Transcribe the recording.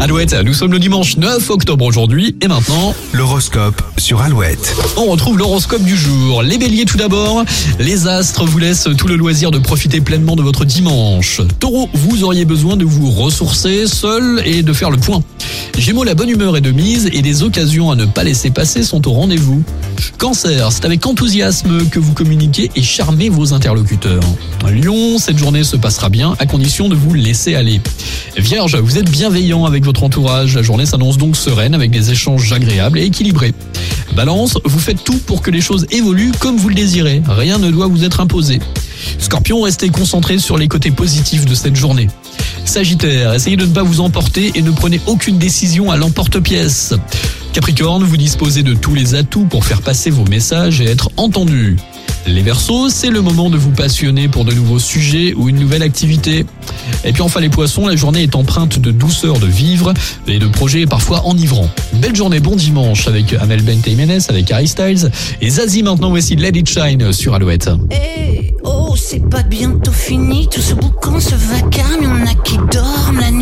Alouette, nous sommes le dimanche 9 octobre aujourd'hui et maintenant, L'horoscope sur Alouette. on retrouve l'horoscope du jour. Les béliers tout d'abord, les astres vous laissent tout le loisir de profiter pleinement de votre dimanche. Taureau, vous auriez besoin de vous ressourcer seul et de faire le point. Gémeaux, la bonne humeur est de mise et des occasions à ne pas laisser passer sont au rendez-vous. Cancer, c'est avec enthousiasme que vous communiquez et charmez vos interlocuteurs. Lion, cette journée se passera bien à condition de vous laisser aller. Vierge, vous êtes bienveillant avec votre entourage. La journée s'annonce donc sereine avec des échanges agréables et équilibrés. Balance, vous faites tout pour que les choses évoluent comme vous le désirez. Rien ne doit vous être imposé. Scorpion, restez concentré sur les côtés positifs de cette journée. Sagittaire, essayez de ne pas vous emporter et ne prenez aucune décision à l'emporte-pièce. Capricorne, vous disposez de tous les atouts pour faire passer vos messages et être entendu. Les Verseaux, c'est le moment de vous passionner pour de nouveaux sujets ou une nouvelle activité. Et puis enfin les Poissons, la journée est empreinte de douceur de vivre et de projets parfois enivrants. Belle journée, bon dimanche avec Amel Bent Jiménez, avec Harry Styles et Zazie maintenant voici Let It Shine sur Alouette. Eh, c'est pas bientôt fini, tout ce boucan, ce vacarme, on a qui dorment la nuit.